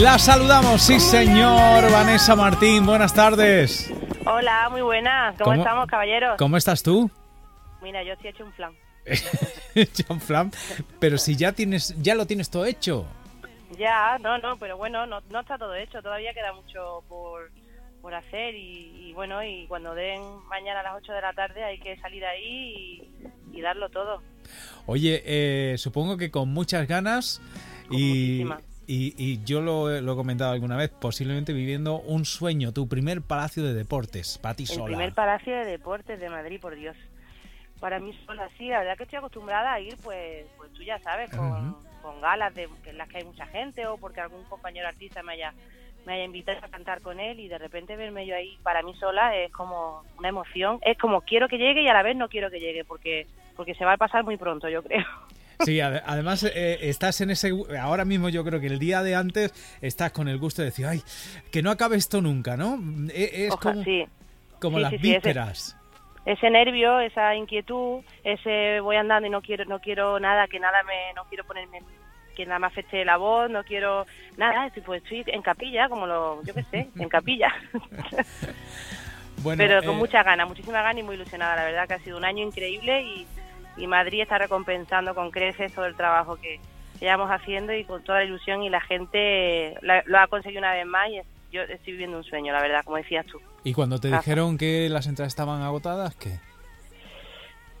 La saludamos, sí señor, Vanessa Martín, buenas tardes. Hola, muy buenas. ¿Cómo, estamos, caballeros? ¿Cómo estás tú? Mira, yo sí he hecho un flan. hecho un flan, pero si ya tienes, ya lo tienes todo hecho. Ya, no, no, pero bueno, no, no está todo hecho, todavía queda mucho por, por hacer y, bueno, y cuando den mañana a las 8 de la tarde hay que salir ahí y, darlo todo. Oye, eh, supongo que con muchas ganas y, y, yo lo, he comentado alguna vez, posiblemente viviendo un sueño, tu primer palacio de deportes, para ti sola. El primer palacio de deportes de Madrid, por Dios. Para mí sola, sí, la verdad que estoy acostumbrada a ir, pues, pues tú ya sabes, con, con galas de, en las que hay mucha gente o porque algún compañero artista me haya me haya invitado a cantar con él y de repente verme yo ahí para mí sola es como una emoción, es como quiero que llegue y a la vez no quiero que llegue porque porque se va a pasar muy pronto, yo creo. Sí, además eh, estás en ese. Ahora mismo yo creo que el día de antes estás con el gusto de decir, ay, que no acabe esto nunca, ¿no? E, es como, como las vísperas. ese, nervio, esa inquietud, ese voy andando y no quiero, no quiero nada, que nada me, no quiero ponerme que nada me afecte la voz, no quiero nada, estoy, pues estoy en capilla, como lo, yo qué sé, en capilla. bueno, Pero con eh, mucha gana, muchísima gana y muy ilusionada, la verdad que ha sido un año increíble y, y Madrid está recompensando con creces todo el trabajo que, llevamos haciendo y con toda la ilusión y la gente lo ha conseguido una vez más y yo estoy viviendo un sueño, la verdad, como decías tú. ¿Y cuando te dijeron que las entradas estaban agotadas, qué?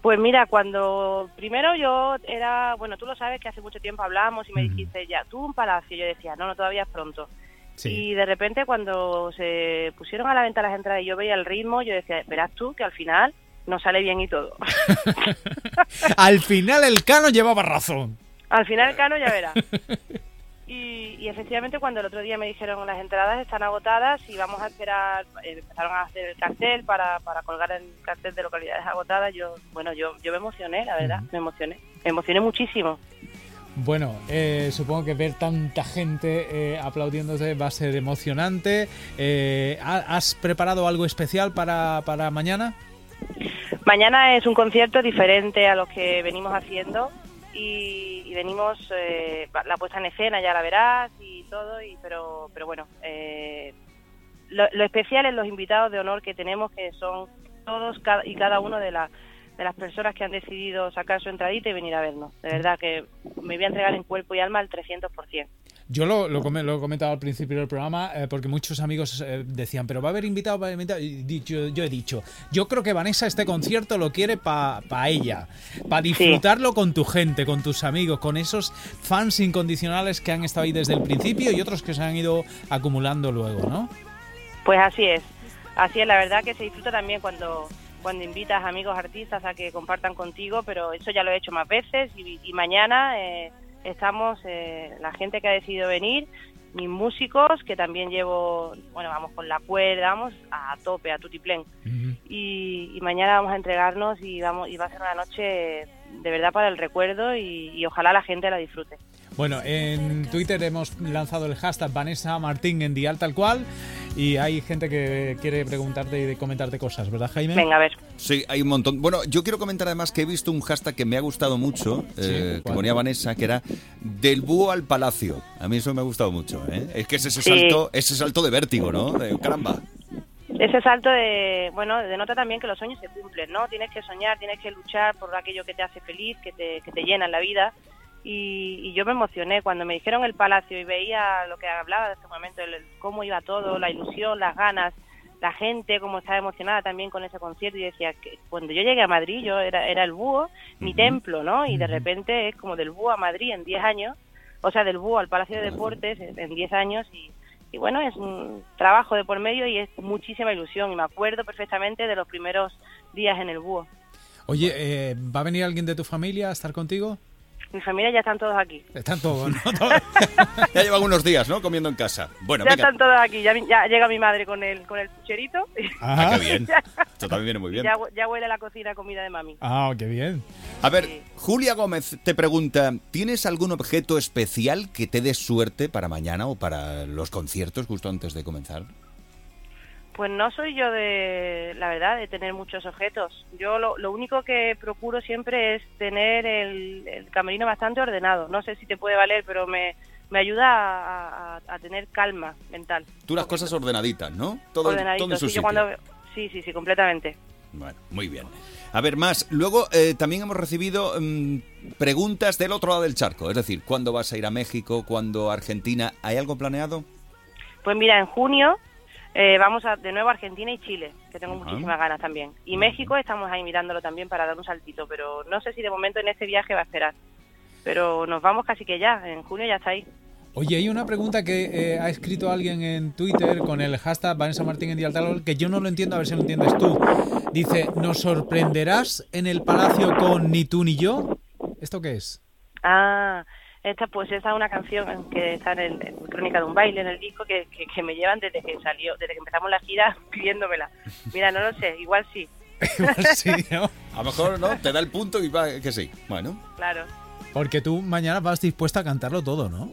Pues mira, cuando primero yo era, bueno, tú lo sabes que hace mucho tiempo hablamos y me dijiste, ya, tú un palacio, yo decía, no, no, todavía es pronto. Y de repente cuando se pusieron a la venta las entradas y yo veía el ritmo, yo decía, verás tú que al final no sale bien y todo. al final el Cano llevaba razón. Al final el Cano ya verá. Y, efectivamente cuando el otro día me dijeron las entradas están agotadas y vamos a esperar, eh, empezaron a hacer el cartel para, para colgar el cartel de localidades agotadas, yo, bueno, yo, yo me emocioné, la verdad, me emocioné, me emocioné muchísimo. Bueno, eh, supongo que ver tanta gente eh, aplaudiéndote va a ser emocionante. ¿Has preparado algo especial para, para mañana? Mañana es un concierto diferente a los que venimos haciendo y, venimos eh, la puesta en escena ya la verás y todo y pero pero bueno eh, lo, especial es los invitados de honor que tenemos que son todos y cada uno de, la, de las personas que han decidido sacar su entradita y venir a vernos. De verdad que me voy a entregar en cuerpo y alma al 300% yo lo, lo, he comentado al principio del programa eh, porque muchos amigos eh, decían, pero va a haber invitado, va a haber invitado. Y yo, yo, he dicho, yo creo que Vanessa este concierto lo quiere para pa ella, para disfrutarlo con tu gente, con tus amigos, con esos fans incondicionales que han estado ahí desde el principio y otros que se han ido acumulando luego, ¿no? Pues así es, así es, la verdad que se disfruta también cuando cuando invitas amigos artistas a que compartan contigo, pero eso ya lo he hecho más veces y, y mañana... Eh, estamos eh, la gente que ha decidido venir, mis músicos, que también llevo, bueno, vamos con la cuerda, vamos a tope, a tutiplén. y, mañana vamos a entregarnos y, vamos, y va a ser una noche de verdad para el recuerdo y ojalá la gente la disfrute. Bueno, en Twitter hemos lanzado el hashtag Vanessa Martín en Dial tal cual y hay gente que quiere preguntarte y comentarte cosas, ¿verdad Jaime? Venga, a ver. Sí, hay un montón. Bueno, yo quiero comentar además que he visto un hashtag que me ha gustado mucho, eh, que ponía Vanessa, que era del búho al palacio. A mí eso me ha gustado mucho, ¿eh? Es que es ese, salto, ese salto de vértigo, ¿no? De, caramba ese salto de, bueno, denota también que los sueños se cumplen, ¿no? Tienes que soñar, tienes que luchar por aquello que te hace feliz, que te, que te llena en la vida y, yo me emocioné cuando me dijeron el palacio y veía lo que hablaba de este momento, el, cómo iba todo, la ilusión, las ganas, la gente, cómo estaba emocionada también con ese concierto y decía que cuando yo llegué a Madrid yo era, era el búho, mi templo, ¿no? Y de repente es como del búho a Madrid en 10 años, o sea, del búho al Palacio de Deportes en 10 años y, y bueno, es un trabajo de por medio y es muchísima ilusión y me acuerdo perfectamente de los primeros días en el búho. Oye, eh, ¿va a venir alguien de tu familia a estar contigo? Mi familia ya están todos aquí. Están todos, ¿no? ya llevan unos días, ¿no? Comiendo en casa. Bueno, ya están todos aquí. Ya, llega mi madre con el, con el pucherito. Ah, qué bien. Esto también viene muy bien. Ya, ya, huele la cocina comida de mami. Ah, qué bien. A ver, Julia Gómez te pregunta, ¿tienes algún objeto especial que te dé suerte para mañana o para los conciertos justo antes de comenzar? Pues no soy yo de, la verdad, de tener muchos objetos. Yo lo, lo único que procuro siempre es tener el, camerino bastante ordenado. No sé si te puede valer, pero me, me ayuda a, tener calma mental. Tú las cosas ordenaditas, ¿no? Todo, todo en su sí, sí, sí, sí, completamente. Bueno, muy bien. A ver, más. Luego eh, también hemos recibido mm, preguntas del otro lado del charco. Es decir, ¿cuándo vas a ir a México? ¿Cuándo a Argentina? ¿Hay algo planeado? Pues mira, en junio eh, vamos a, de nuevo a Argentina y Chile, que tengo muchísimas ganas también. Y México estamos ahí mirándolo también para dar un saltito, pero no sé si de momento en este viaje va a esperar. Pero nos vamos casi que ya, en junio ya está ahí. Oye, hay una pregunta que eh, ha escrito alguien en Twitter con el hashtag Vanessa Martín en Dialtal que yo no lo entiendo, a ver si lo entiendes tú. Dice, ¿nos sorprenderás en el palacio con Ni tú ni yo? ¿Esto qué es? Ah, esta pues esa es una canción que está en, el, Crónica de un baile, en el disco, que, que, me llevan desde que salió, desde que empezamos la gira pidiéndomela. Mira, no lo sé, igual sí. igual sí, ¿no? A lo mejor no, te da el punto y va que sí. Bueno. Claro. Porque tú mañana vas dispuesta a cantarlo todo, ¿no?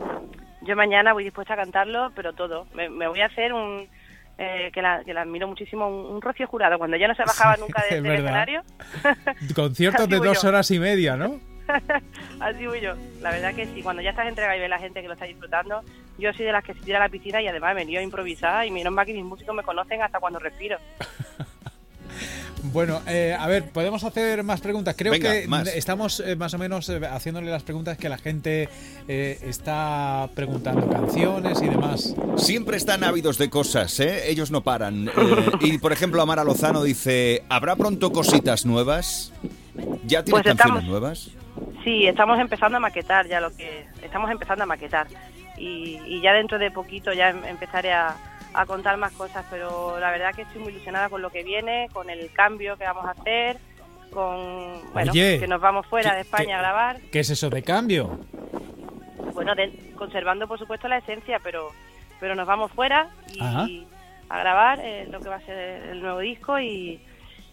Yo mañana voy dispuesta a cantarlo, pero todo. Me, voy a hacer un, eh, que, la, que la admiro muchísimo, un, Rocío Jurado, cuando ya no se bajaba nunca del, escenario. Conciertos de dos horas y media, ¿no? Así voy yo. La verdad que sí, cuando ya estás entrega y ves la gente que lo está disfrutando, yo soy de las que se tira a la piscina y además me lío a improvisar y menos mal que mis músicos me conocen hasta cuando respiro. Bueno, eh, a ver, podemos hacer más preguntas. Creo que estamos eh, más o menos eh, haciéndole las preguntas que la gente está preguntando, canciones y demás. Siempre están ávidos de cosas, ¿eh? Ellos no paran. y, por ejemplo, Amara Lozano dice, ¿habrá pronto cositas nuevas? ¿Ya tiene pues canciones nuevas? Sí, estamos empezando a maquetar ya lo que... Estamos empezando a maquetar. Y, y ya dentro de poquito ya em, empezaré a a contar más cosas, pero la verdad que estoy muy ilusionada con lo que viene, con el cambio que vamos a hacer, con bueno, que nos vamos fuera de España a grabar. ¿Qué es eso de cambio? Bueno, conservando por supuesto la esencia, pero pero nos vamos fuera y, a grabar eh, lo que va a ser el nuevo disco y,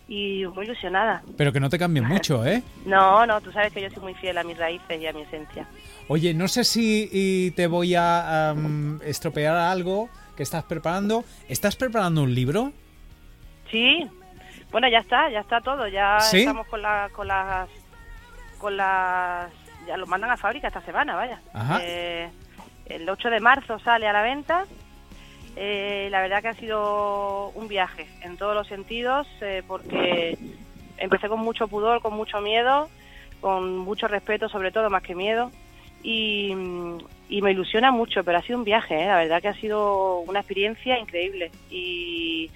y muy ilusionada. Pero que no te cambien mucho, ¿eh? No, no, tú sabes que yo soy muy fiel a mis raíces y a mi esencia. Oye, no sé si te voy a estropear algo, que estás preparando. ¿Estás preparando un libro? Sí. Bueno, ya está, ya está todo. Ya estamos con, la, con las... Con las... Ya lo mandan a fábrica esta semana, vaya. Eh, el 8 de marzo sale a la venta. Eh, la verdad que ha sido un viaje en todos los sentidos, eh, porque empecé con mucho pudor, con mucho miedo, con mucho respeto, sobre todo más que miedo y, me ilusiona mucho, pero ha sido un viaje, ¿eh? la verdad que ha sido una experiencia increíble y,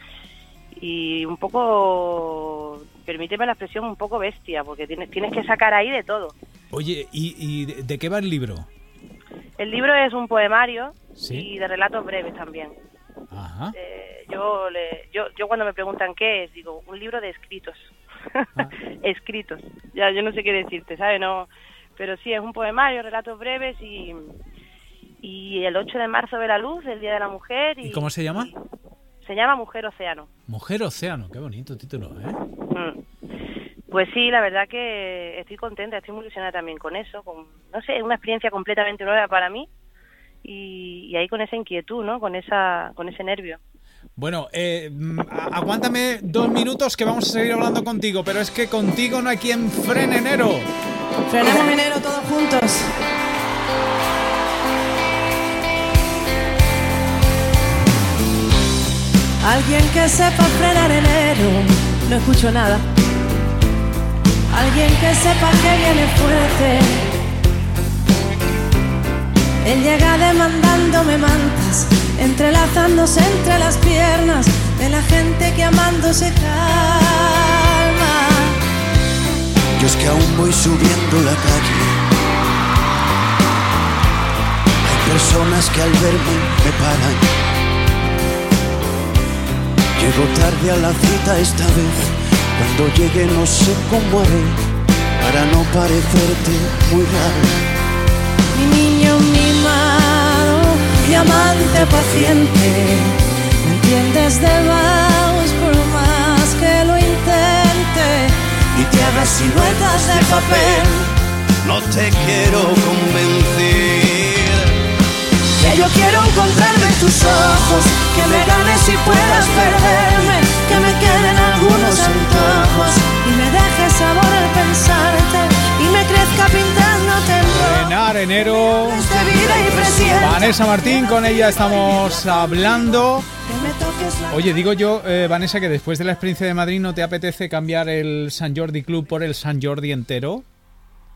y un poco, permíteme la expresión, un poco bestia, porque tienes, tienes que sacar ahí de todo. Oye, ¿y, de qué va el libro? El libro es un poemario y de relatos breves también. Eh, yo, le, yo, yo cuando me preguntan qué es, digo, un libro de escritos. Ah. escritos. Ya, yo no sé qué decirte, ¿sabes? No, pero sí, es un poemario, relatos breves y, y el 8 de marzo ve la luz, el Día de la Mujer. ¿Y, cómo se llama? Se llama Mujer Océano. Mujer Océano, qué bonito título, ¿eh? Mm. Pues sí, la verdad que estoy contenta, estoy muy ilusionada también con eso, con, no sé, es una experiencia completamente nueva para mí y, ahí con esa inquietud, ¿no? Con, esa, con ese nervio. Bueno, eh, mm, aguántame dos minutos que vamos a seguir hablando contigo, pero es que contigo no hay quien frene enero. Frenamos enero todos juntos. Alguien que sepa frenar enero, no escucho nada. Alguien que sepa que viene fuerte. Él llega demandándome mantas, entrelazándose entre las piernas de la gente que amándose calma. Yo es que aún voy subiendo la calle. Hay personas que al verme me paran. Llego tarde a la cita esta vez. Cuando llegue no sé cómo haré para no parecerte muy raro. Mi mimado, diamante paciente, ¿me entiendes de vamos por más que lo intente? y te hagas siluetas de papel. No te quiero convencer. Que yo quiero encontrarme en tus ojos, que me ganes y puedas perderme, que me queden algunos antojos y me dejes sabor al pensarte enero. Vanessa Martín, con ella estamos hablando. Oye, digo yo, eh, Vanessa, que después de la experiencia de Madrid, ¿no te apetece cambiar el San Jordi Club por el San Jordi entero?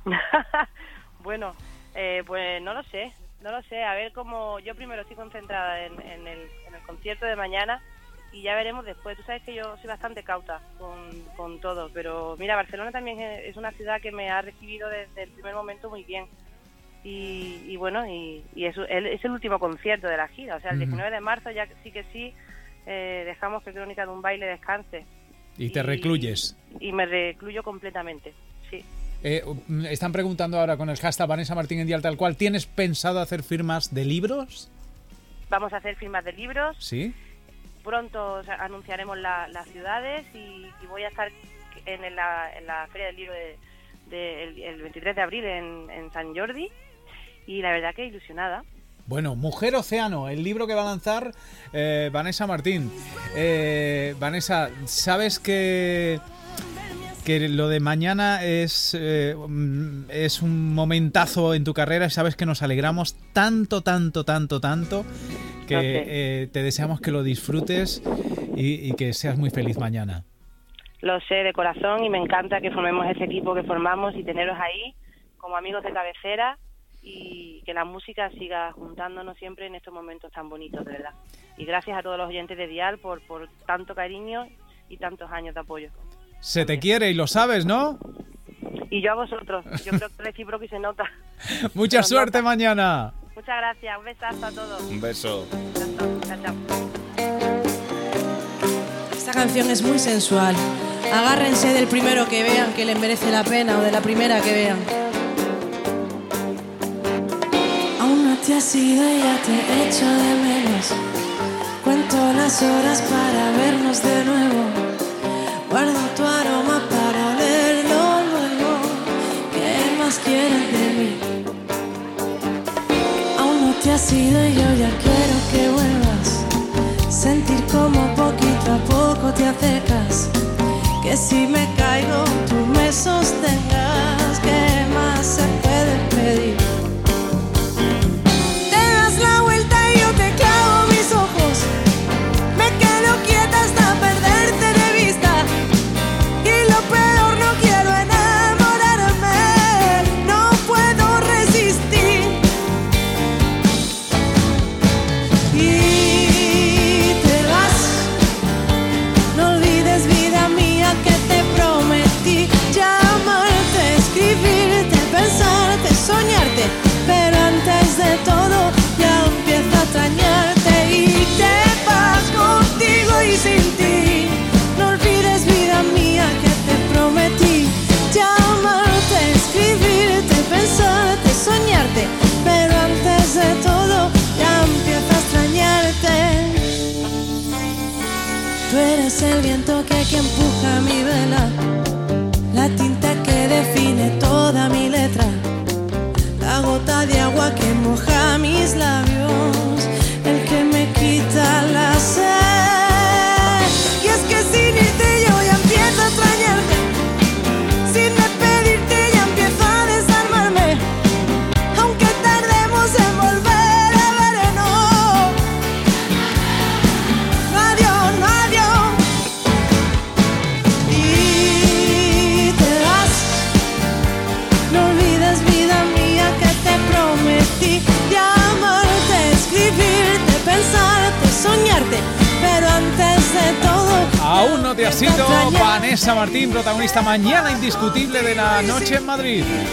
bueno, eh, pues no lo sé, no lo sé. A ver cómo. Yo primero estoy concentrada en, el, concierto de mañana y ya veremos después. Tú sabes que yo soy bastante cauta con, todo, pero mira, Barcelona también es una ciudad que me ha recibido desde el primer momento muy bien. Y, bueno, y, es, es, el último concierto de la gira, o sea, el 19 de marzo ya sí que sí eh, dejamos que Crónica de un baile descanse. Y te recluyes. Y me recluyo completamente, sí. Eh, están preguntando ahora con el hashtag Vanessa Martín en Dial tal cual, ¿tienes pensado hacer firmas de libros? Vamos a hacer firmas de libros. Sí. Pronto anunciaremos las ciudades y, voy a estar en la, Feria del Libro de, el, 23 de abril en, en San Jordi y la verdad que ilusionada. Bueno, Mujer Océano, el libro que va a lanzar eh, Vanessa Martín. Eh, Vanessa, ¿sabes que, que lo de mañana es, eh, es un momentazo en tu carrera? ¿Sabes que nos alegramos tanto, tanto, tanto, tanto? Que te deseamos que lo disfrutes y, y que seas muy feliz mañana. Lo sé de corazón y me encanta que formemos ese equipo que formamos y tenerlos ahí como amigos de cabecera y que la música siga juntándonos siempre en estos momentos tan bonitos, de verdad. Y gracias a todos los oyentes de Dial por, por tanto cariño y tantos años de apoyo. Se te quiere y lo sabes, ¿no? Y yo a vosotros. Yo creo que recíproco y se nota. Mucha suerte mañana. Muchas gracias. Un besazo a todos. Un beso. Esta canción es muy sensual. Agárrense del primero que vean que le merece la pena o de la primera que vean. Te has ido y ya te echo de menos. Cuento las horas para vernos de nuevo. Guardo tu aroma para olerlo luego. ¿Qué más quieres de mí? Aún no te has ido y yo ya quiero que vuelvas. Sentir como poquito a poco te acercas. Que si me caigo tú me sostengas. El viento que, que empuja mi vela, la tinta que define toda mi letra, la gota de agua que moja mis labios, Vanessa Martín, protagonista mañana indiscutible de la noche en Madrid.